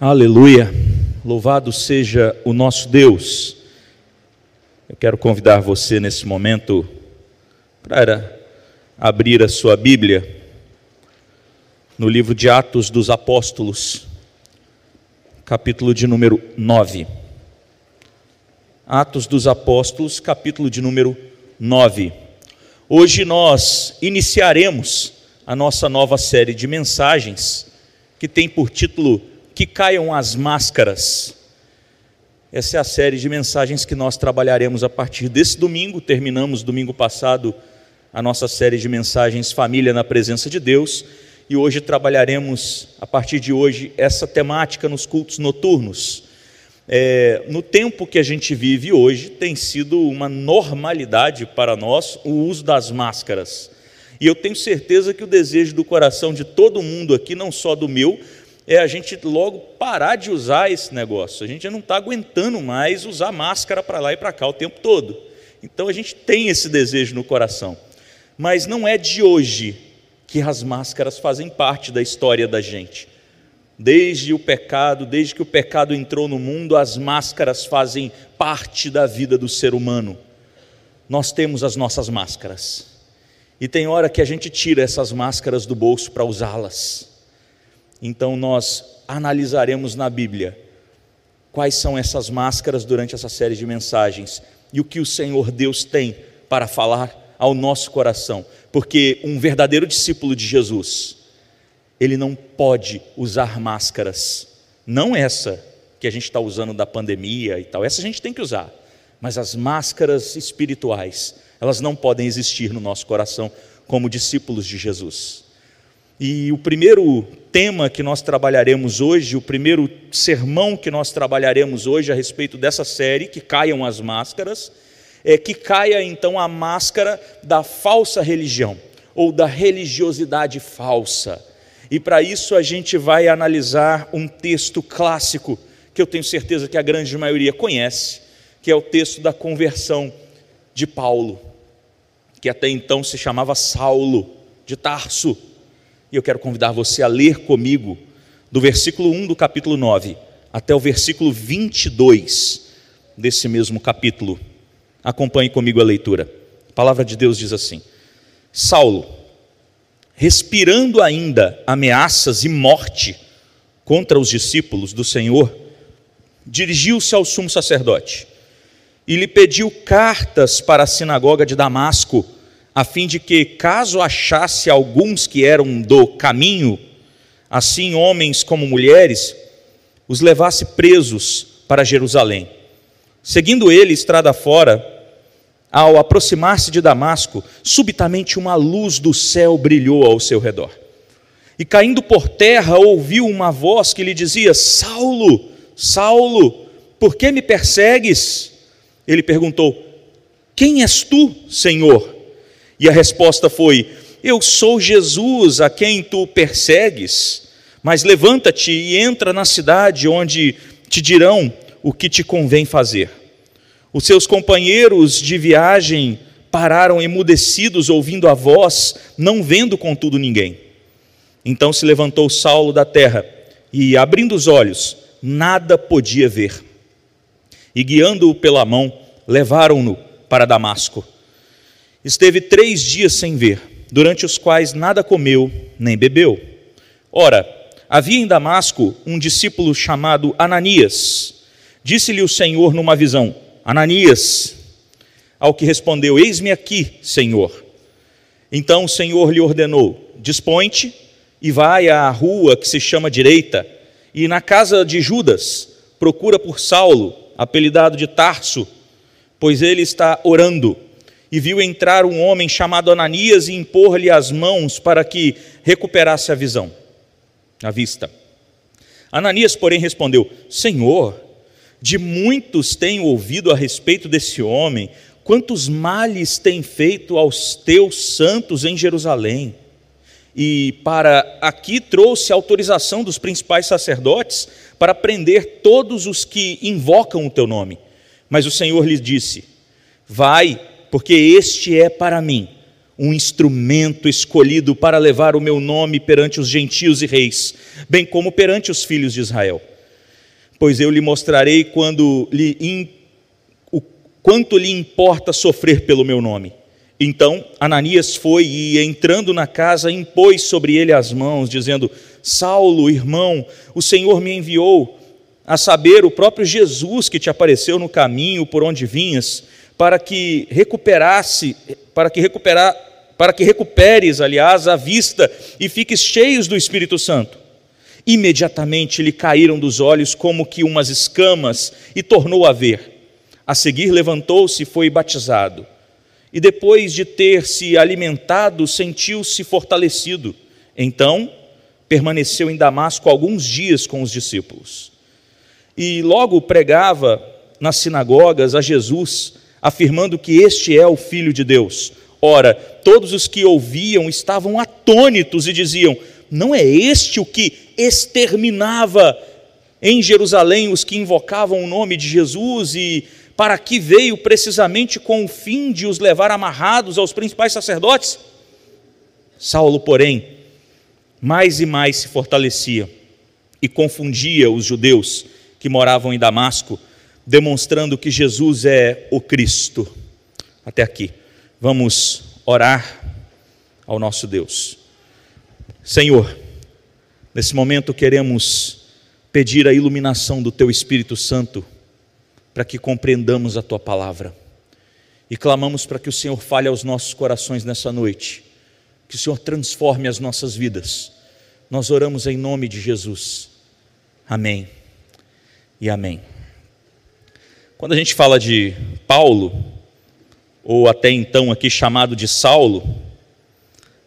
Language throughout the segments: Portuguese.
Aleluia, louvado seja o nosso Deus. Eu quero convidar você nesse momento para abrir a sua Bíblia no livro de Atos dos Apóstolos, capítulo de número 9. Atos dos Apóstolos, capítulo de número 9. Hoje nós iniciaremos a nossa nova série de mensagens que tem por título Que Caiam as Máscaras. Essa é a série de mensagens que nós trabalharemos a partir desse domingo. Terminamos domingo passado a nossa série de mensagens Família na Presença de Deus e hoje trabalharemos, a partir de hoje, essa temática nos cultos noturnos. É, no tempo que a gente vive hoje, tem sido uma normalidade para nós o uso das máscaras. E eu tenho certeza que o desejo do coração de todo mundo aqui, não só do meu, é a gente logo parar de usar esse negócio. A gente já não está aguentando mais usar máscara para lá e para cá o tempo todo. Então a gente tem esse desejo no coração. Mas não é de hoje que as máscaras fazem parte da história da gente. Desde o pecado, desde que o pecado entrou no mundo, as máscaras fazem parte da vida do ser humano. Nós temos as nossas máscaras. E tem hora que a gente tira essas máscaras do bolso para usá-las. Então nós analisaremos na Bíblia quais são essas máscaras durante essa série de mensagens e o que o Senhor Deus tem para falar ao nosso coração, porque um verdadeiro discípulo de Jesus, ele não pode usar máscaras, não essa que a gente está usando da pandemia e tal, essa a gente tem que usar, mas as máscaras espirituais, elas não podem existir no nosso coração como discípulos de Jesus. E o primeiro tema que nós trabalharemos hoje, o primeiro sermão que nós trabalharemos hoje a respeito dessa série, que caiam as máscaras, é que caia então a máscara da falsa religião ou da religiosidade falsa. E para isso a gente vai analisar um texto clássico que eu tenho certeza que a grande maioria conhece, que é o texto da conversão de Paulo, que até então se chamava Saulo de Tarso. E eu quero convidar você a ler comigo do versículo 1 do capítulo 9 até o versículo 22 desse mesmo capítulo. Acompanhe comigo a leitura. A palavra de Deus diz assim: Saulo, respirando ainda ameaças e morte contra os discípulos do Senhor, dirigiu-se ao sumo sacerdote e lhe pediu cartas para a sinagoga de Damasco, a fim de que, caso achasse alguns que eram do caminho, assim homens como mulheres, os levasse presos para Jerusalém. Seguindo ele estrada fora, ao aproximar-se de Damasco, subitamente uma luz do céu brilhou ao seu redor. E caindo por terra, ouviu uma voz que lhe dizia: Saulo, Saulo, por que me persegues? Ele perguntou: Quem és tu, Senhor? E a resposta foi: Eu sou Jesus a quem tu persegues. Mas levanta-te e entra na cidade, onde te dirão o que te convém fazer. Os seus companheiros de viagem pararam emudecidos, ouvindo a voz, não vendo contudo ninguém. Então se levantou Saulo da terra e, abrindo os olhos, nada podia ver. E guiando-o pela mão, levaram-no para Damasco. Esteve três dias sem ver, durante os quais nada comeu nem bebeu. Ora, havia em Damasco um discípulo chamado Ananias. Disse-lhe o Senhor numa visão: Ananias, ao que respondeu: Eis-me aqui, Senhor. Então o Senhor lhe ordenou: Dispõe-te e vai à rua que se chama Direita, e na casa de Judas procura por Saulo, apelidado de Tarso, pois ele está orando. E viu entrar um homem chamado Ananias e impor-lhe as mãos para que recuperasse a visão, a vista. Ananias, porém, respondeu: Senhor, de muitos tenho ouvido a respeito desse homem, quantos males tem feito aos teus santos em Jerusalém. E para aqui trouxe autorização dos principais sacerdotes para prender todos os que invocam o teu nome. Mas o Senhor lhes disse: Vai, porque este é para mim um instrumento escolhido para levar o meu nome perante os gentios e reis, bem como perante os filhos de Israel. pois eu lhe mostrarei quando lhe in, o quanto lhe importa sofrer pelo meu nome. Então Ananias foi e, entrando na casa, impôs sobre ele as mãos, dizendo: Saulo, irmão, o Senhor me enviou, a saber, o próprio Jesus que te apareceu no caminho por onde vinhas, para que recuperasse, para que recuperar, para que recuperes, aliás, a vista e fiques cheios do Espírito Santo. Imediatamente lhe caíram dos olhos como que umas escamas e tornou a ver. A seguir levantou-se e foi batizado e depois de ter se alimentado, sentiu-se fortalecido. Então, permaneceu em Damasco alguns dias com os discípulos. E logo pregava nas sinagogas a Jesus, afirmando que este é o Filho de Deus. Ora, todos os que ouviam estavam atônitos e diziam: Não é este o que exterminava em Jerusalém os que invocavam o nome de Jesus e para que veio precisamente com o fim de os levar amarrados aos principais sacerdotes? Saulo, porém, mais e mais se fortalecia e confundia os judeus que moravam em Damasco, demonstrando que Jesus é o Cristo. Até aqui. Vamos orar ao nosso Deus. Senhor, nesse momento queremos pedir a iluminação do Teu Espírito Santo para que compreendamos a tua palavra. E clamamos para que o Senhor fale aos nossos corações nessa noite, que o Senhor transforme as nossas vidas. Nós oramos em nome de Jesus. Amém e amém. Quando a gente fala de Paulo, ou até então aqui chamado de Saulo,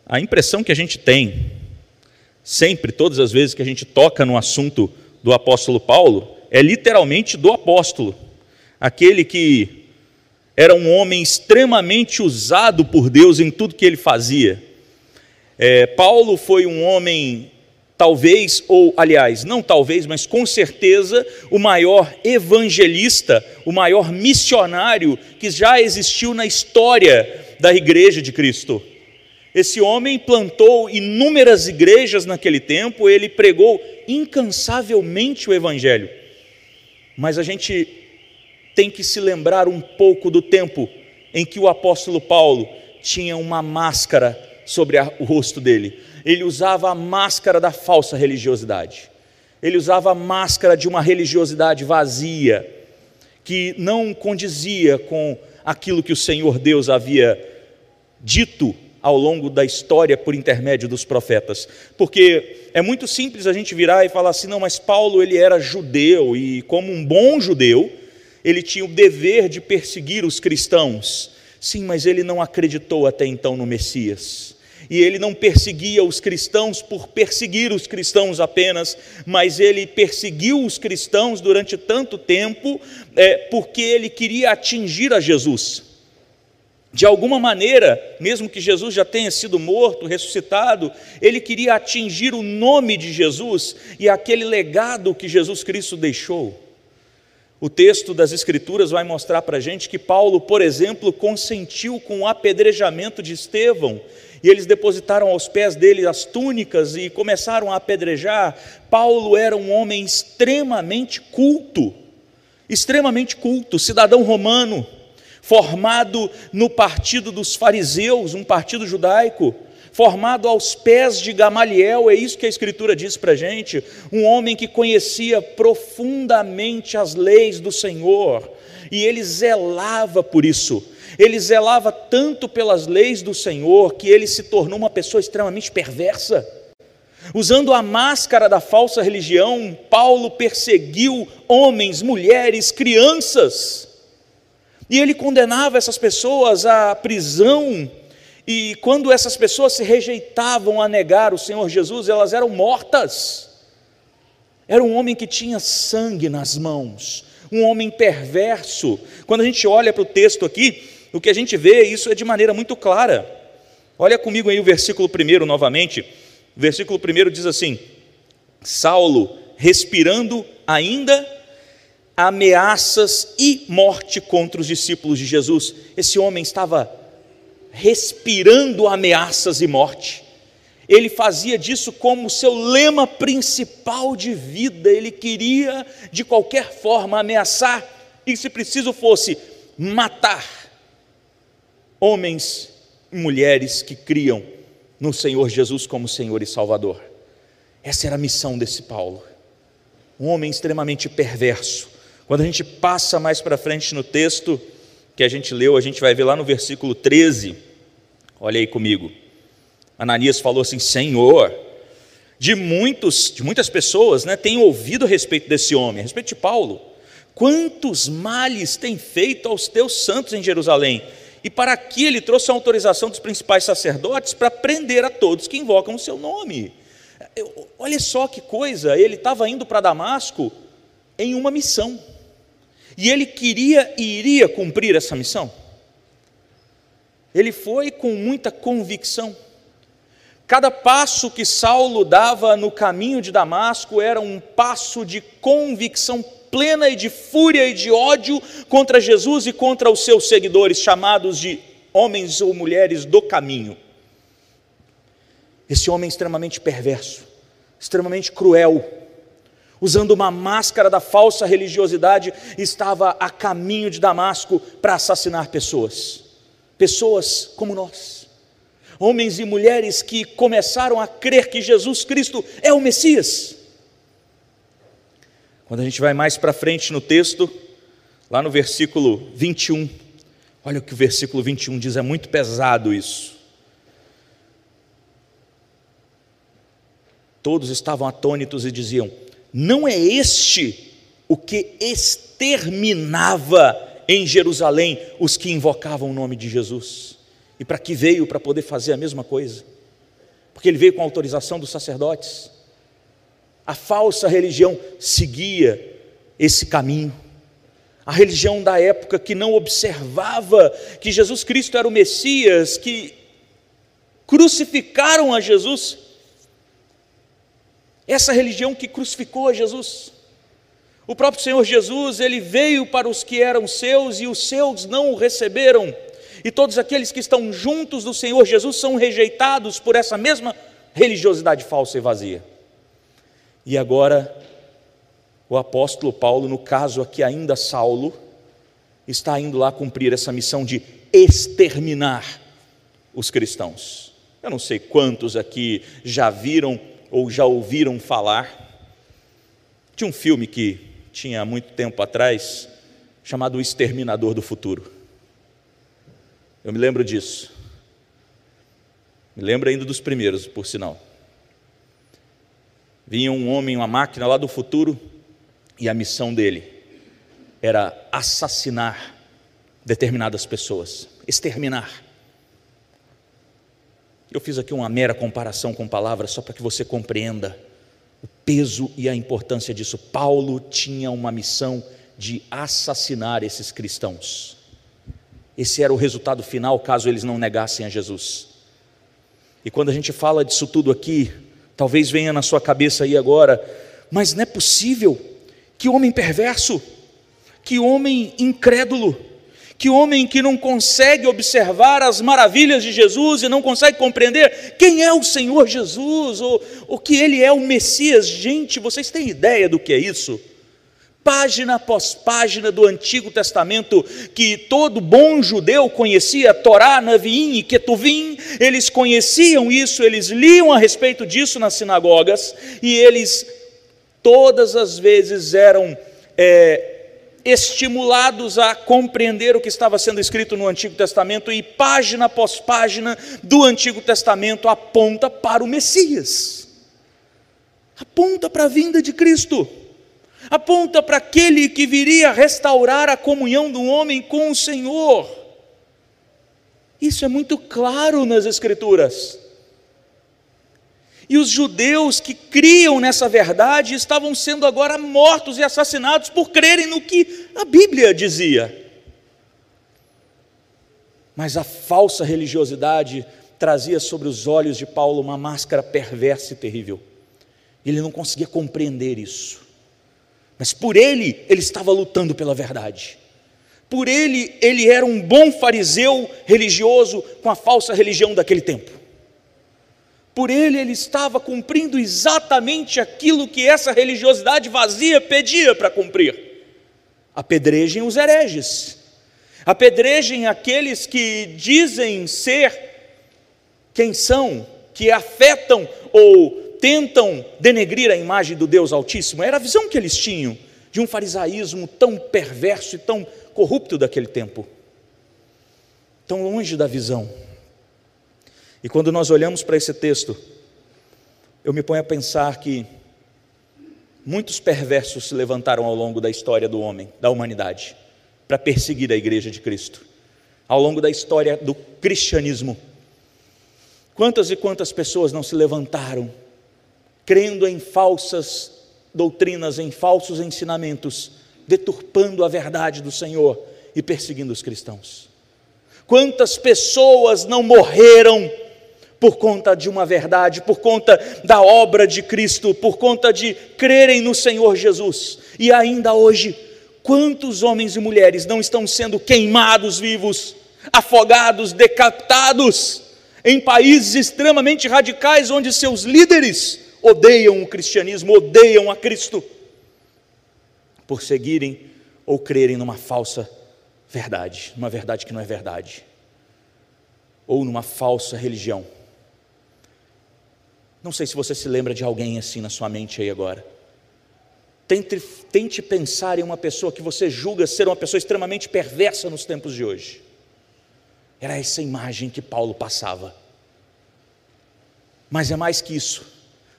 a impressão que a gente tem, sempre, todas as vezes que a gente toca no assunto do apóstolo Paulo, é literalmente do apóstolo aquele que era um homem extremamente usado por Deus em tudo que ele fazia. É, Paulo foi um homem, talvez, ou aliás, não talvez, mas com certeza, o maior evangelista, o maior missionário que já existiu na história da igreja de Cristo. Esse homem plantou inúmeras igrejas naquele tempo, ele pregou incansavelmente o evangelho. Mas a gente tem que se lembrar um pouco do tempo em que o apóstolo Paulo tinha uma máscara sobre o rosto dele. Ele usava a máscara da falsa religiosidade. Ele usava a máscara de uma religiosidade vazia, que não condizia com aquilo que o Senhor Deus havia dito ao longo da história por intermédio dos profetas. Porque é muito simples a gente virar e falar assim: não, mas Paulo ele era judeu e, como um bom judeu, ele tinha o dever de perseguir os cristãos. Sim, mas ele não acreditou até então no Messias. E ele não perseguia os cristãos por perseguir os cristãos apenas, mas ele perseguiu os cristãos durante tanto tempo é, porque ele queria atingir a Jesus. De alguma maneira, mesmo que Jesus já tenha sido morto, ressuscitado, ele queria atingir o nome de Jesus e aquele legado que Jesus Cristo deixou. O texto das Escrituras vai mostrar para a gente que Paulo, por exemplo, consentiu com o apedrejamento de Estevão, e eles depositaram aos pés dele as túnicas e começaram a apedrejar. Paulo era um homem extremamente culto, extremamente culto, cidadão romano, formado no partido dos fariseus, um partido judaico formado aos pés de Gamaliel, é isso que a Escritura diz para a gente, um homem que conhecia profundamente as leis do Senhor, e ele zelava por isso, ele zelava tanto pelas leis do Senhor, que ele se tornou uma pessoa extremamente perversa. Usando a máscara da falsa religião, Paulo perseguiu homens, mulheres, crianças, e ele condenava essas pessoas à prisão, e quando essas pessoas se rejeitavam a negar o Senhor Jesus, elas eram mortas. Era um homem que tinha sangue nas mãos, um homem perverso. Quando a gente olha para o texto aqui, o que a gente vê, isso é de maneira muito clara. Olha comigo aí o versículo 1 novamente. O versículo 1 diz assim: Saulo, respirando ainda ameaças e morte contra os discípulos de Jesus. Esse homem estava respirando ameaças e morte. Ele fazia disso como seu lema principal de vida. Ele queria, de qualquer forma, ameaçar e, se preciso fosse, matar homens e mulheres que criam no Senhor Jesus como Senhor e Salvador. Essa era a missão desse Paulo. Um homem extremamente perverso. Quando a gente passa mais para frente no texto que a gente leu, a gente vai ver lá no versículo 13. Olha aí comigo. Ananias falou assim: Senhor, de muitos, de muitas pessoas, né, ouvido a respeito desse homem, a respeito de Paulo. Quantos males tem feito aos teus santos em Jerusalém? E para aqui ele trouxe a autorização dos principais sacerdotes para prender a todos que invocam o seu nome. Olha só que coisa, ele estava indo para Damasco em uma missão. E ele queria e iria cumprir essa missão. Ele foi com muita convicção. Cada passo que Saulo dava no caminho de Damasco era um passo de convicção plena e de fúria e de ódio contra Jesus e contra os seus seguidores, chamados de homens ou mulheres do caminho. Esse homem extremamente perverso, extremamente cruel, usando uma máscara da falsa religiosidade, estava a caminho de Damasco para assassinar pessoas, pessoas como nós homens e mulheres que começaram a crer que Jesus Cristo é o Messias. Quando a gente vai mais para frente no texto, lá no versículo 21, olha o que o versículo 21 diz, é muito pesado isso. Todos estavam atônitos e diziam: Não é este o que exterminava em Jerusalém os que invocavam o nome de Jesus? E para que veio? Para poder fazer a mesma coisa. Porque ele veio com autorização dos sacerdotes. A falsa religião seguia esse caminho. A religião da época que não observava que Jesus Cristo era o Messias, que crucificaram a Jesus. Essa religião que crucificou a Jesus. O próprio Senhor Jesus, ele veio para os que eram seus e os seus não o receberam e todos aqueles que estão juntos do Senhor Jesus são rejeitados por essa mesma religiosidade falsa e vazia. E agora, o apóstolo Paulo, no caso aqui ainda Saulo, está indo lá cumprir essa missão de exterminar os cristãos. Eu não sei quantos aqui já viram ou já ouviram falar de um filme que tinha muito tempo atrás, chamado O Exterminador do Futuro. Eu me lembro disso. Me lembro ainda dos primeiros, por sinal. Vinha um homem, uma máquina lá do futuro, e a missão dele era assassinar determinadas pessoas, exterminar. Eu fiz aqui uma mera comparação com palavras só para que você compreenda o peso e a importância disso. Paulo tinha uma missão de assassinar esses cristãos. Esse era o resultado final caso eles não negassem a Jesus. E quando a gente fala disso tudo aqui, talvez venha na sua cabeça aí agora, mas não é possível que homem perverso, que homem incrédulo, que homem que não consegue observar as maravilhas de Jesus e não consegue compreender quem é o Senhor Jesus, ou, ou que Ele é o Messias. Gente, vocês têm ideia do que é isso? Página após página do Antigo Testamento, que todo bom judeu conhecia, Torá, Naviim e Ketuvim, eles conheciam isso, eles liam a respeito disso nas sinagogas, e eles todas as vezes eram é, estimulados a compreender o que estava sendo escrito no Antigo Testamento, e página após página do Antigo Testamento aponta para o Messias, aponta para a vinda de Cristo aponta para aquele que viria restaurar a comunhão do homem com o Senhor. Isso é muito claro nas Escrituras. E os judeus que criam nessa verdade estavam sendo agora mortos e assassinados por crerem no que a Bíblia dizia. Mas a falsa religiosidade trazia sobre os olhos de Paulo uma máscara perversa e terrível. Ele não conseguia compreender isso. Mas por ele, ele estava lutando pela verdade. Por ele, ele era um bom fariseu religioso com a falsa religião daquele tempo. Por ele, ele estava cumprindo exatamente aquilo que essa religiosidade vazia pedia para cumprir. Apedrejem os hereges, apedrejem aqueles que dizem ser quem são, que afetam ou tentam denegrir a imagem do Deus Altíssimo. Era a visão que eles tinham de um farisaísmo tão perverso e tão corrupto daquele tempo, tão longe da visão. E quando nós olhamos para esse texto, eu me ponho a pensar que muitos perversos se levantaram ao longo da história do homem, da humanidade, para perseguir a igreja de Cristo. Ao longo da história do cristianismo, quantas e quantas pessoas não se levantaram crendo em falsas doutrinas, em falsos ensinamentos, deturpando a verdade do Senhor e perseguindo os cristãos? Quantas pessoas não morreram por conta de uma verdade, por conta da obra de Cristo, por conta de crerem no Senhor Jesus. E ainda hoje, quantos homens e mulheres não estão sendo queimados vivos, afogados, decapitados, em países extremamente radicais, onde seus líderes odeiam o cristianismo, odeiam a Cristo, por seguirem ou crerem numa falsa verdade, numa verdade que não é verdade, ou numa falsa religião. Não sei se você se lembra de alguém assim na sua mente aí agora. Tente, tente pensar em uma pessoa que você julga ser uma pessoa extremamente perversa nos tempos de hoje. Era essa imagem que Paulo passava. Mas é mais que isso,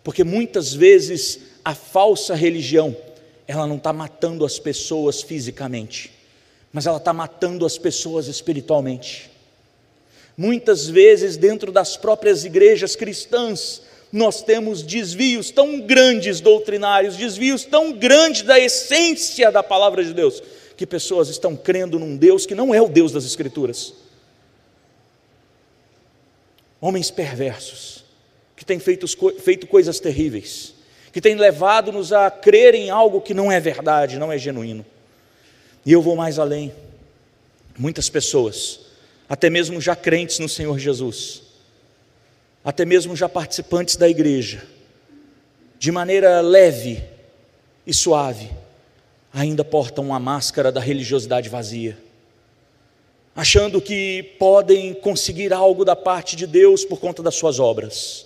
porque muitas vezes a falsa religião, ela não está matando as pessoas fisicamente, mas ela está matando as pessoas espiritualmente. Muitas vezes, dentro das próprias igrejas cristãs, nós temos desvios tão grandes doutrinários, desvios tão grandes da essência da palavra de Deus, que pessoas estão crendo num Deus que não é o Deus das Escrituras. Homens perversos, que têm feito, feito coisas terríveis, que têm levado-nos a crer em algo que não é verdade, não é genuíno. E eu vou mais além. Muitas pessoas, até mesmo já crentes no Senhor Jesus, até mesmo já participantes da igreja, de maneira leve e suave, ainda portam uma máscara da religiosidade vazia, achando que podem conseguir algo da parte de Deus por conta das suas obras,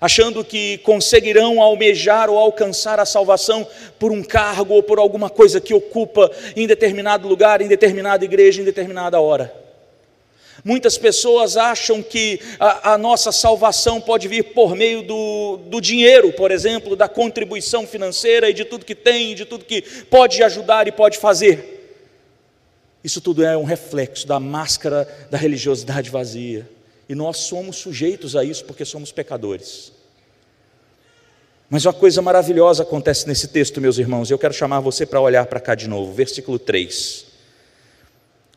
achando que conseguirão almejar ou alcançar a salvação por um cargo ou por alguma coisa que ocupa em determinado lugar, em determinada igreja, em determinada hora. Muitas pessoas acham que a, a, nossa salvação pode vir por meio do, do dinheiro, por exemplo, da contribuição financeira e de tudo que tem, de tudo que pode ajudar e pode fazer. Isso tudo é um reflexo da máscara da religiosidade vazia. E nós somos sujeitos a isso porque somos pecadores. Mas uma coisa maravilhosa acontece nesse texto, meus irmãos, e eu quero chamar você para olhar para cá de novo, versículo 3.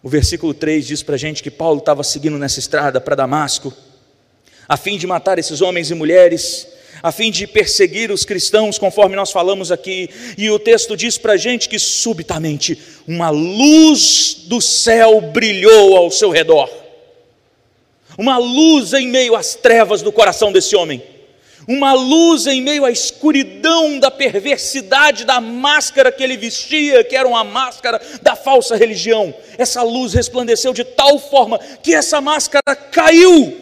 O versículo 3 diz para a gente que Paulo estava seguindo nessa estrada para Damasco, a fim de matar esses homens e mulheres, a fim de perseguir os cristãos, conforme nós falamos aqui, e o texto diz para a gente que subitamente uma luz do céu brilhou ao seu redor, uma luz em meio às trevas do coração desse homem uma luz em meio à escuridão da perversidade da máscara que ele vestia, que era uma máscara da falsa religião. Essa luz resplandeceu de tal forma que essa máscara caiu.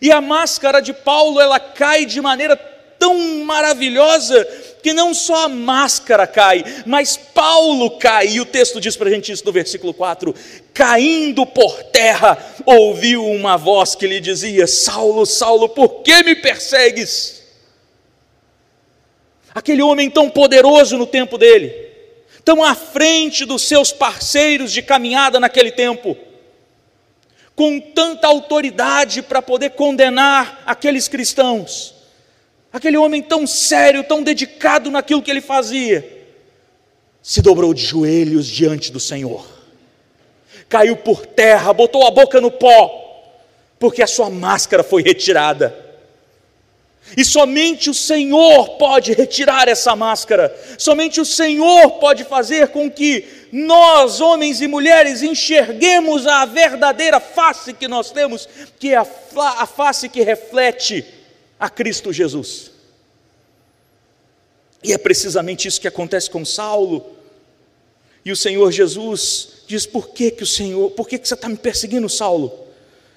E a máscara de Paulo, ela cai de maneira tão maravilhosa que não só a máscara cai, mas Paulo cai, e o texto diz para a gente isso no versículo 4: caindo por terra, ouviu uma voz que lhe dizia: Saulo, Saulo, por que me persegues? Aquele homem tão poderoso no tempo dele, tão à frente dos seus parceiros de caminhada naquele tempo, com tanta autoridade para poder condenar aqueles cristãos, aquele homem tão sério, tão dedicado naquilo que ele fazia, se dobrou de joelhos diante do Senhor, caiu por terra, botou a boca no pó, porque a sua máscara foi retirada. E somente o Senhor pode retirar essa máscara, somente o Senhor pode fazer com que nós, homens e mulheres, enxerguemos a verdadeira face que nós temos, que é a, face que reflete a Cristo Jesus. E é precisamente isso que acontece com Saulo. E o Senhor Jesus diz: Por que, que o Senhor, por que, que você está me perseguindo, Saulo?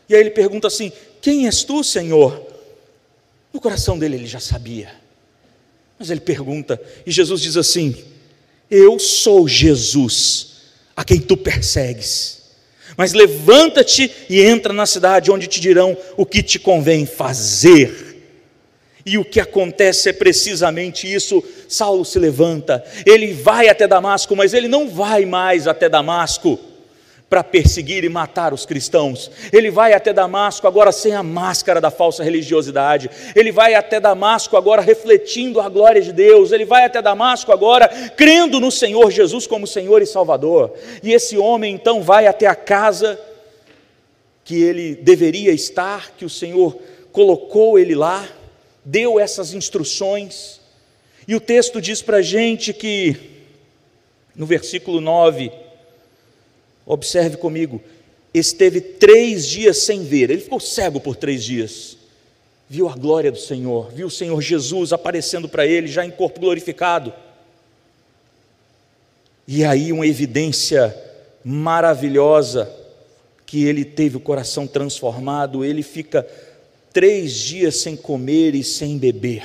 E aí ele pergunta assim: Quem és tu, Senhor? No coração dele ele já sabia. Mas ele pergunta, e Jesus diz assim: Eu sou Jesus, a quem tu persegues. Mas levanta-te e entra na cidade, onde te dirão o que te convém fazer. E o que acontece é precisamente isso. Saulo se levanta, ele vai até Damasco, mas ele não vai mais até Damasco para perseguir e matar os cristãos. Ele vai até Damasco agora sem a máscara da falsa religiosidade. Ele vai até Damasco agora refletindo a glória de Deus. Ele vai até Damasco agora crendo no Senhor Jesus como Senhor e Salvador. E esse homem então vai até a casa que ele deveria estar, que o Senhor colocou ele lá, deu essas instruções. E o texto diz para a gente que, no versículo 9, Observe comigo. Esteve três dias sem ver, ele ficou cego por três dias. Viu a glória do Senhor, viu o Senhor Jesus aparecendo para ele, já em corpo glorificado. E aí, uma evidência maravilhosa que ele teve o coração transformado, ele fica três dias sem comer e sem beber.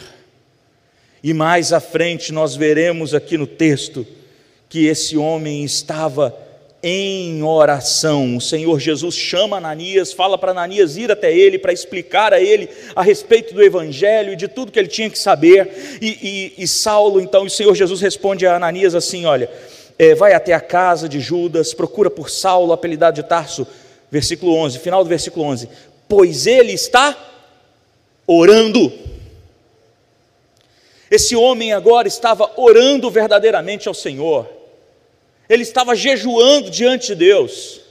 E mais à frente nós veremos aqui no texto que esse homem estava em oração. O Senhor Jesus chama Ananias, fala para Ananias ir até ele para explicar a ele a respeito do Evangelho e de tudo que ele tinha que saber. E, e, e Saulo, então, o Senhor Jesus responde a Ananias assim: Olha, é, vai até a casa de Judas, procura por Saulo, apelidado de Tarso, versículo 11, final do versículo 11: Pois ele está orando. Esse homem agora estava orando verdadeiramente ao Senhor ele estava jejuando diante de Deus,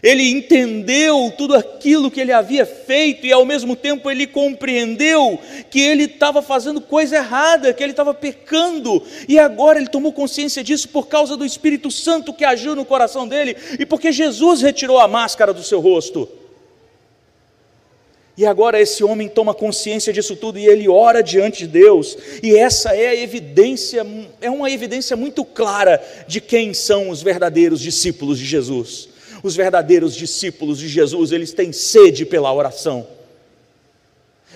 ele entendeu tudo aquilo que ele havia feito e ao mesmo tempo ele compreendeu que ele estava fazendo coisa errada, que ele estava pecando, e agora ele tomou consciência disso por causa do Espírito Santo que agiu no coração dele e porque Jesus retirou a máscara do seu rosto. E agora esse homem toma consciência disso tudo e ele ora diante de Deus. E essa é a evidência, é uma evidência muito clara de quem são os verdadeiros discípulos de Jesus. Os verdadeiros discípulos de Jesus, eles têm sede pela oração.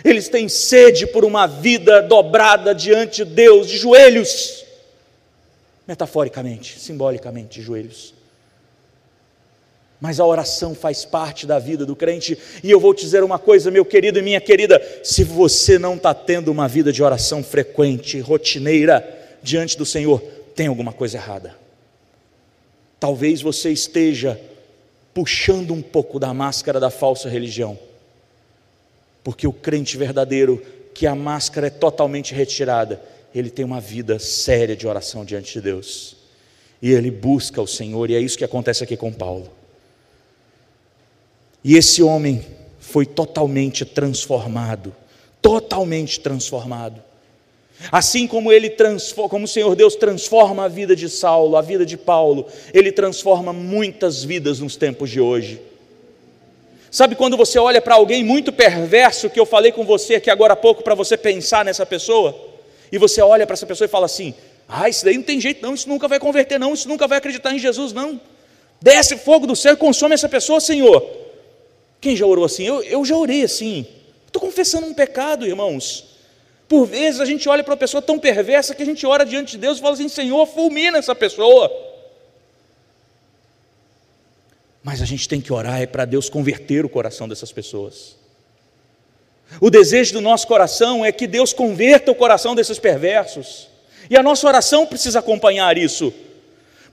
Eles têm sede por uma vida dobrada diante de Deus, de joelhos. Metaforicamente, simbolicamente, de joelhos mas a oração faz parte da vida do crente, e eu vou te dizer uma coisa, meu querido e minha querida: se você não está tendo uma vida de oração frequente, rotineira, diante do Senhor, tem alguma coisa errada. Talvez você esteja puxando um pouco da máscara da falsa religião, porque o crente verdadeiro, que a máscara é totalmente retirada, ele tem uma vida séria de oração diante de Deus, e ele busca o Senhor, e é isso que acontece aqui com Paulo. E esse homem foi totalmente transformado, totalmente transformado. Assim como ele como o Senhor Deus transforma a vida de Saulo, a vida de Paulo, ele transforma muitas vidas nos tempos de hoje. Sabe quando você olha para alguém muito perverso que eu falei com você aqui agora há pouco para você pensar nessa pessoa? E você olha para essa pessoa e fala assim: "Ah, isso daí não tem jeito não, isso nunca vai converter não, isso nunca vai acreditar em Jesus não. Desce fogo do céu e consome essa pessoa, Senhor." Quem já orou assim? Eu, eu já orei assim. Estou confessando um pecado, irmãos. Por vezes a gente olha para uma pessoa tão perversa que a gente ora diante de Deus e fala assim: Senhor, fulmina essa pessoa. Mas a gente tem que orar é para Deus converter o coração dessas pessoas. O desejo do nosso coração é que Deus converta o coração desses perversos. E a nossa oração precisa acompanhar isso.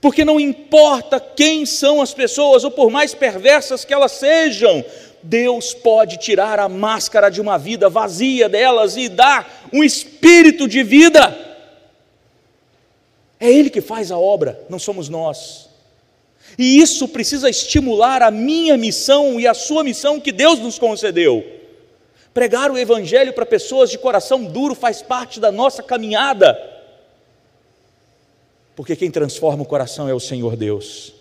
Porque não importa quem são as pessoas, ou por mais perversas que elas sejam, Deus pode tirar a máscara de uma vida vazia delas e dar um espírito de vida. É Ele que faz a obra, não somos nós. E isso precisa estimular a minha missão e a sua missão que Deus nos concedeu. Pregar o Evangelho para pessoas de coração duro faz parte da nossa caminhada porque quem transforma o coração é o Senhor Deus.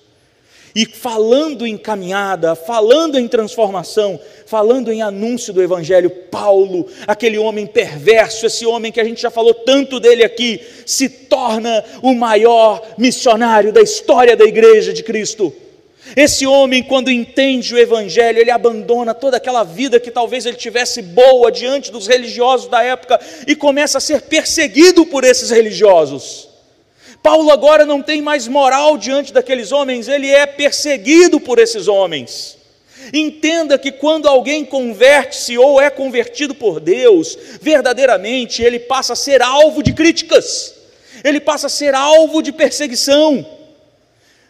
E falando em caminhada, falando em transformação, falando em anúncio do Evangelho, Paulo, aquele homem perverso, esse homem que a gente já falou tanto dele aqui, se torna o maior missionário da história da igreja de Cristo. Esse homem, quando entende o Evangelho, ele abandona toda aquela vida que talvez ele tivesse boa diante dos religiosos da época e começa a ser perseguido por esses religiosos. Paulo agora não tem mais moral diante daqueles homens, ele é perseguido por esses homens. Entenda que quando alguém converte-se ou é convertido por Deus, verdadeiramente ele passa a ser alvo de críticas, ele passa a ser alvo de perseguição.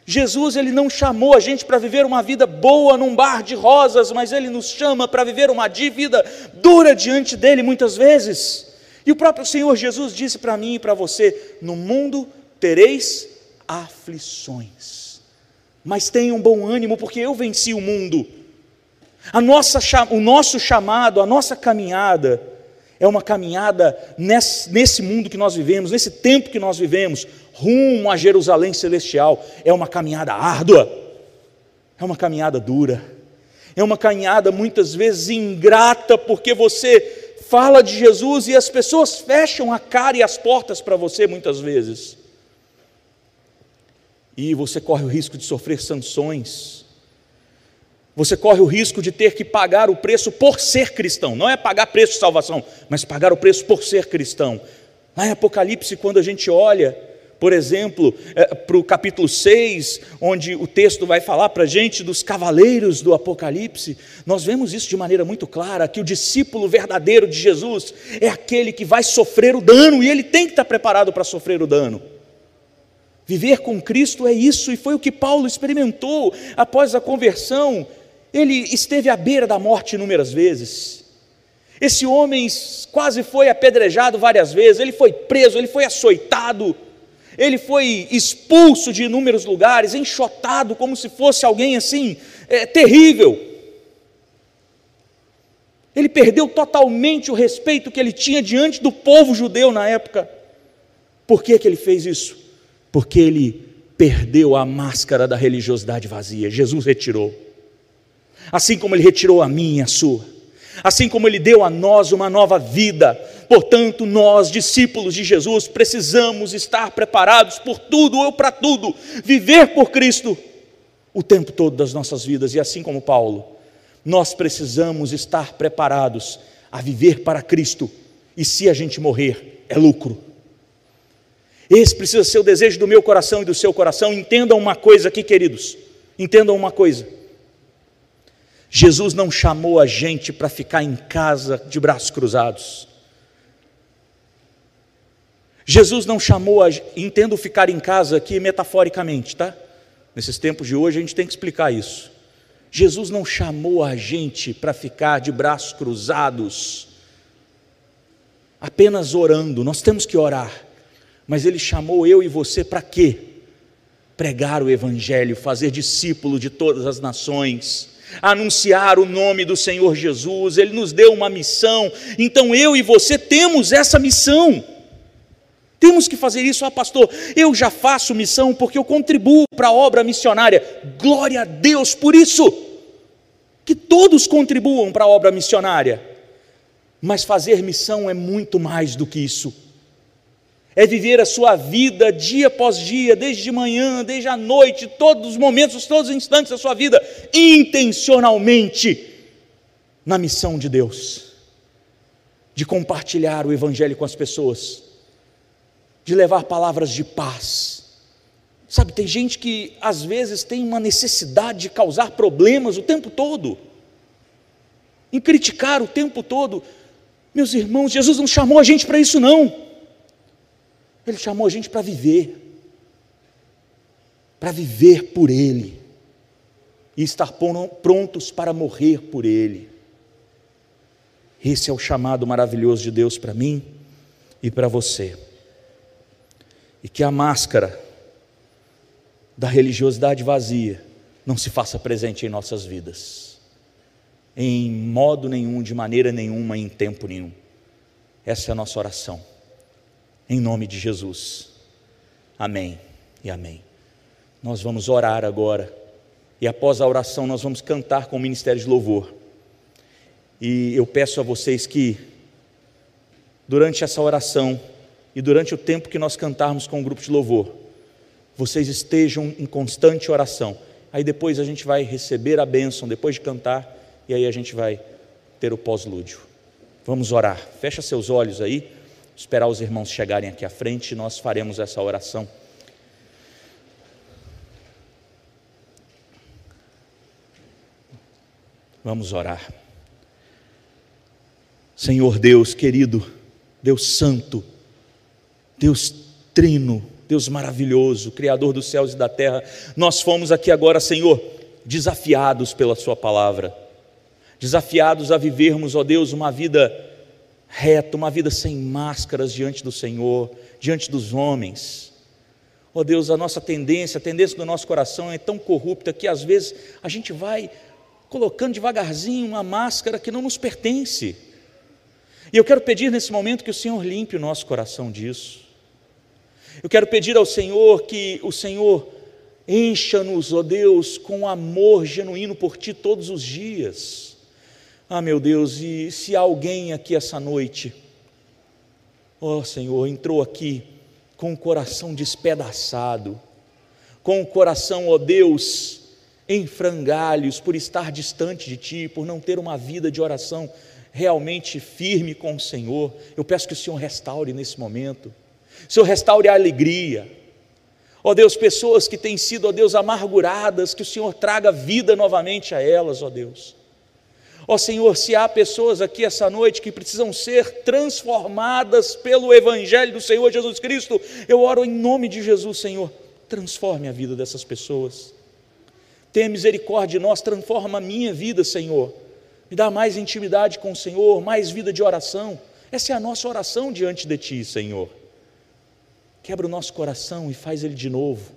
Jesus ele não chamou a gente para viver uma vida boa num bar de rosas, mas ele nos chama para viver uma vida dura diante dele muitas vezes. E o próprio Senhor Jesus disse para mim e para você: no mundo tereis aflições. Mas tenham bom ânimo, porque eu venci o mundo. A nossa, o nosso chamado, a nossa caminhada, é uma caminhada nesse, nesse mundo que nós vivemos, nesse tempo que nós vivemos, rumo a Jerusalém celestial. É uma caminhada árdua, é uma caminhada dura, é uma caminhada muitas vezes ingrata, porque você fala de Jesus e as pessoas fecham a cara e as portas para você muitas vezes e você corre o risco de sofrer sanções. Você corre o risco de ter que pagar o preço por ser cristão. Não é pagar preço de salvação, mas pagar o preço por ser cristão. Lá em Apocalipse, quando a gente olha, por exemplo, é, para o capítulo 6, onde o texto vai falar para a gente dos cavaleiros do Apocalipse, nós vemos isso de maneira muito clara: que o discípulo verdadeiro de Jesus é aquele que vai sofrer o dano, e ele tem que estar preparado para sofrer o dano. Viver com Cristo é isso, e foi o que Paulo experimentou após a conversão. Ele esteve à beira da morte inúmeras vezes. Esse homem quase foi apedrejado várias vezes, ele foi preso, ele foi açoitado, ele foi expulso de inúmeros lugares, enxotado como se fosse alguém assim, é, terrível. Ele perdeu totalmente o respeito que ele tinha diante do povo judeu na época. Por que, que ele fez isso? Porque ele perdeu a máscara da religiosidade vazia. Jesus retirou. Assim como ele retirou a minha, a sua. Assim como ele deu a nós uma nova vida. Portanto, nós, discípulos de Jesus, precisamos estar preparados por tudo ou para tudo, viver por Cristo o tempo todo das nossas vidas. E assim como Paulo, nós precisamos estar preparados a viver para Cristo. E se a gente morrer, é lucro. Esse precisa ser o desejo do meu coração e do seu coração. Entendam uma coisa aqui, queridos. Entendam uma coisa. Jesus não chamou a gente para ficar em casa de braços cruzados. Jesus não chamou a. Entendo ficar em casa aqui metaforicamente, tá? Nesses tempos de hoje a gente tem que explicar isso. Jesus não chamou a gente para ficar de braços cruzados, apenas orando. Nós temos que orar. Mas Ele chamou eu e você para quê? Pregar o Evangelho, fazer discípulo de todas as nações, anunciar o nome do Senhor Jesus, Ele nos deu uma missão, então eu e você temos essa missão. Temos que fazer isso, ah, pastor. Eu já faço missão porque eu contribuo para a obra missionária. Glória a Deus por isso. Que todos contribuam para a obra missionária. Mas fazer missão é muito mais do que isso é viver a sua vida dia após dia, desde de manhã, desde a noite, todos os momentos, todos os instantes da sua vida, intencionalmente na missão de Deus, de compartilhar o Evangelho com as pessoas, de levar palavras de paz. Sabe, tem gente que às vezes tem uma necessidade de causar problemas o tempo todo, em criticar o tempo todo. Meus irmãos, Jesus não chamou a gente para isso, não. Ele chamou a gente para viver, para viver por Ele e estar prontos para morrer por Ele. Esse é o chamado maravilhoso de Deus para mim e para você. E que a máscara da religiosidade vazia não se faça presente em nossas vidas, em modo nenhum, de maneira nenhuma, em tempo nenhum. Essa é a nossa oração em nome de Jesus. Amém e amém. Nós vamos orar agora E após a oração, nós vamos cantar com o Ministério de Louvor. E eu peço a vocês que, durante essa oração e durante o tempo que nós cantarmos com o grupo de louvor, vocês estejam em constante oração. Aí depois a gente vai receber a bênção, depois de cantar, e aí a gente vai ter o pós-lúdio. Vamos orar. Fecha seus olhos aí, esperar os irmãos chegarem aqui à frente e nós faremos essa oração. Vamos orar. Senhor Deus querido, Deus Santo, Deus Trino, Deus maravilhoso, Criador dos céus e da terra, nós fomos aqui agora, Senhor, desafiados pela Sua palavra, desafiados a vivermos, ó Deus, uma vida reta, uma vida sem máscaras diante do Senhor, diante dos homens. Ó Deus, a nossa tendência, a tendência do nosso coração é tão corrupta que às vezes a gente vai colocando devagarzinho uma máscara que não nos pertence. E eu quero pedir nesse momento que o Senhor limpe o nosso coração disso. Eu quero pedir ao Senhor que o Senhor encha-nos, ó Deus, com amor genuíno por Ti todos os dias. Ah, meu Deus, e se alguém aqui essa noite, ó Senhor, entrou aqui com o coração despedaçado, com o coração, ó Deus, em frangalhos por estar distante de Ti, por não ter uma vida de oração realmente firme com o Senhor, eu peço que o Senhor restaure nesse momento. Senhor, restaure a alegria. Ó Deus, pessoas que têm sido, ó Deus, amarguradas, que o Senhor traga vida novamente a elas, ó Deus. Ó Senhor, se há pessoas aqui essa noite que precisam ser transformadas pelo Evangelho do Senhor Jesus Cristo, eu oro em nome de Jesus, Senhor, transforme a vida dessas pessoas. Tenha misericórdia de nós, transforma a minha vida, Senhor me dá mais intimidade com o Senhor, mais vida de oração. Essa é a nossa oração diante de Ti, Senhor. Quebra o nosso coração e faz ele de novo.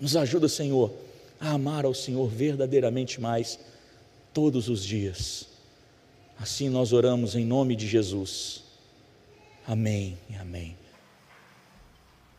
Nos ajuda, Senhor, a amar ao Senhor verdadeiramente mais todos os dias. Assim nós oramos em nome de Jesus. Amém e amém.